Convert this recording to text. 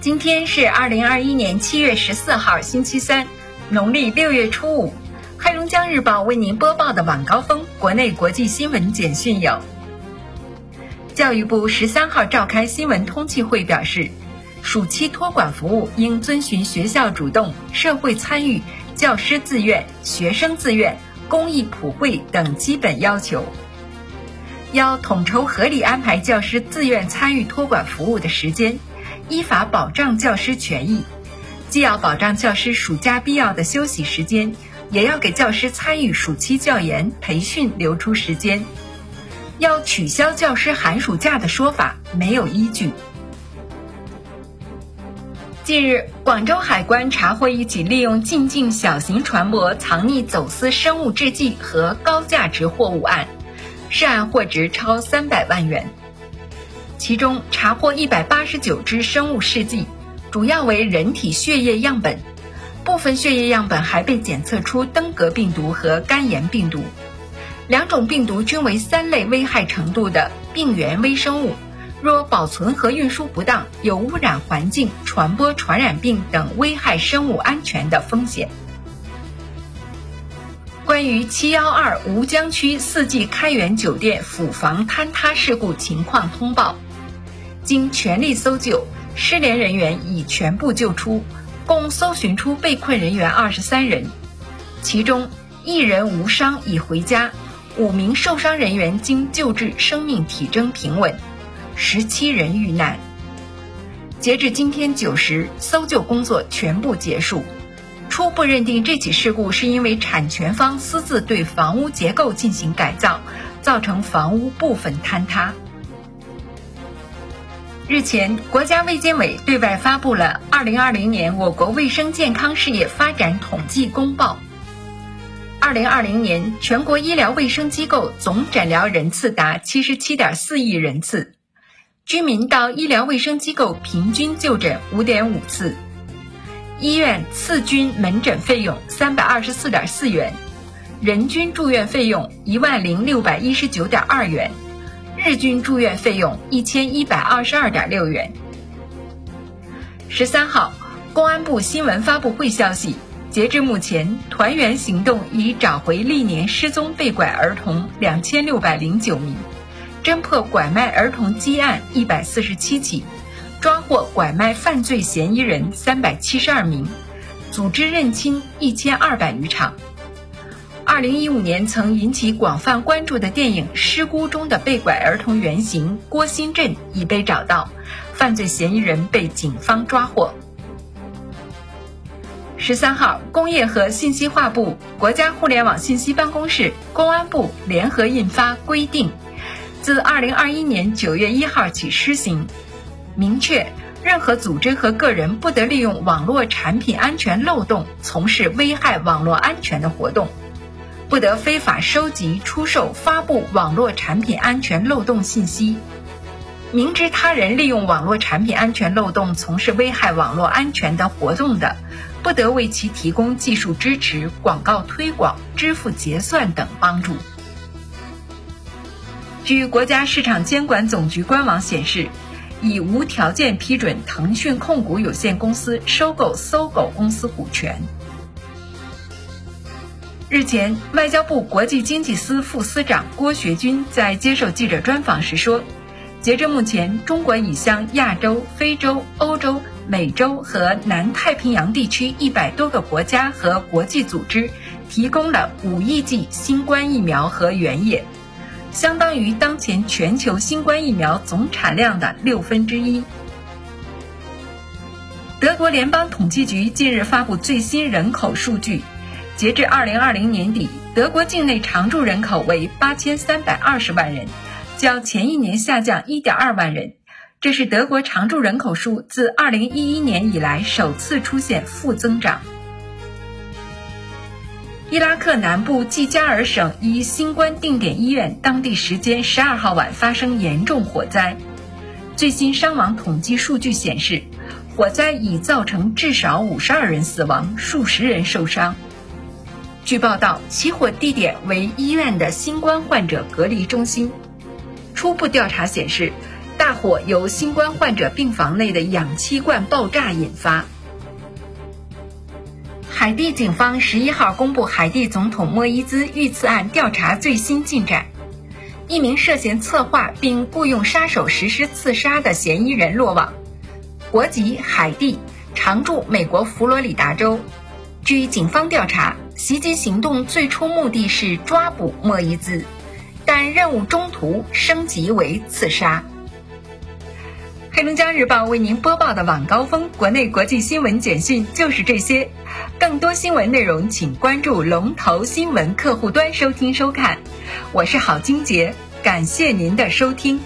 今天是二零二一年七月十四号，星期三，农历六月初五。黑龙江日报为您播报的晚高峰国内国际新闻简讯有：教育部十三号召开新闻通气会表示，暑期托管服务应遵循学校主动、社会参与、教师自愿、学生自愿、公益普惠等基本要求。要统筹合理安排教师自愿参与托管服务的时间。依法保障教师权益，既要保障教师暑假必要的休息时间，也要给教师参与暑期教研培训留出时间。要取消教师寒暑假的说法没有依据。近日，广州海关查获一起利用进境小型船舶藏匿走私生物制剂和高价值货物案，涉案货值超三百万元。其中查获一百八十九支生物试剂，主要为人体血液样本，部分血液样本还被检测出登革病毒和肝炎病毒，两种病毒均为三类危害程度的病原微生物，若保存和运输不当，有污染环境、传播传染病等危害生物安全的风险。关于七幺二吴江区四季开元酒店府房坍塌事故情况通报。经全力搜救，失联人员已全部救出，共搜寻出被困人员二十三人，其中一人无伤已回家，五名受伤人员经救治生命体征平稳，十七人遇难。截至今天九时，搜救工作全部结束，初步认定这起事故是因为产权方私自对房屋结构进行改造，造成房屋部分坍塌。日前，国家卫健委对外发布了二零二零年我国卫生健康事业发展统计公报。二零二零年，全国医疗卫生机构总诊疗人次达七十七点四亿人次，居民到医疗卫生机构平均就诊五点五次，医院次均门诊费用三百二十四点四元，人均住院费用一万零六百一十九点二元。日均住院费用一千一百二十二点六元。十三号，公安部新闻发布会消息，截至目前，团圆行动已找回历年失踪被拐儿童两千六百零九名，侦破拐卖儿童积案一百四十七起，抓获拐卖犯罪嫌疑人三百七十二名，组织认亲一千二百余场。二零一五年曾引起广泛关注的电影《失孤》中的被拐儿童原型郭新振已被找到，犯罪嫌疑人被警方抓获。十三号，工业和信息化部、国家互联网信息办公室、公安部联合印发规定，自二零二一年九月一号起施行，明确任何组织和个人不得利用网络产品安全漏洞从事危害网络安全的活动。不得非法收集、出售、发布网络产品安全漏洞信息。明知他人利用网络产品安全漏洞从事危害网络安全的活动的，不得为其提供技术支持、广告推广、支付结算等帮助。据国家市场监管总局官网显示，已无条件批准腾讯控股有限公司收购搜狗公司股权。日前，外交部国际经济司副司长郭学军在接受记者专访时说，截至目前，中国已向亚洲、非洲、欧洲、美洲和南太平洋地区一百多个国家和国际组织提供了五亿剂新冠疫苗和原液，相当于当前全球新冠疫苗总产量的六分之一。德国联邦统计局近日发布最新人口数据。截至二零二零年底，德国境内常住人口为八千三百二十万人，较前一年下降一点二万人。这是德国常住人口数自二零一一年以来首次出现负增长。伊拉克南部季加尔省一新冠定点医院，当地时间十二号晚发生严重火灾，最新伤亡统计数据显示，火灾已造成至少五十二人死亡，数十人受伤。据报道，起火地点为医院的新冠患者隔离中心。初步调查显示，大火由新冠患者病房内的氧气罐爆炸引发。海地警方十一号公布海地总统莫伊兹遇刺案调查最新进展，一名涉嫌策划并雇佣杀手实施刺杀的嫌疑人落网，国籍海地，常驻美国佛罗里达州。据警方调查，袭击行动最初目的是抓捕莫伊兹，但任务中途升级为刺杀。黑龙江日报为您播报的晚高峰国内国际新闻简讯就是这些，更多新闻内容请关注龙头新闻客户端收听收看。我是郝金杰，感谢您的收听。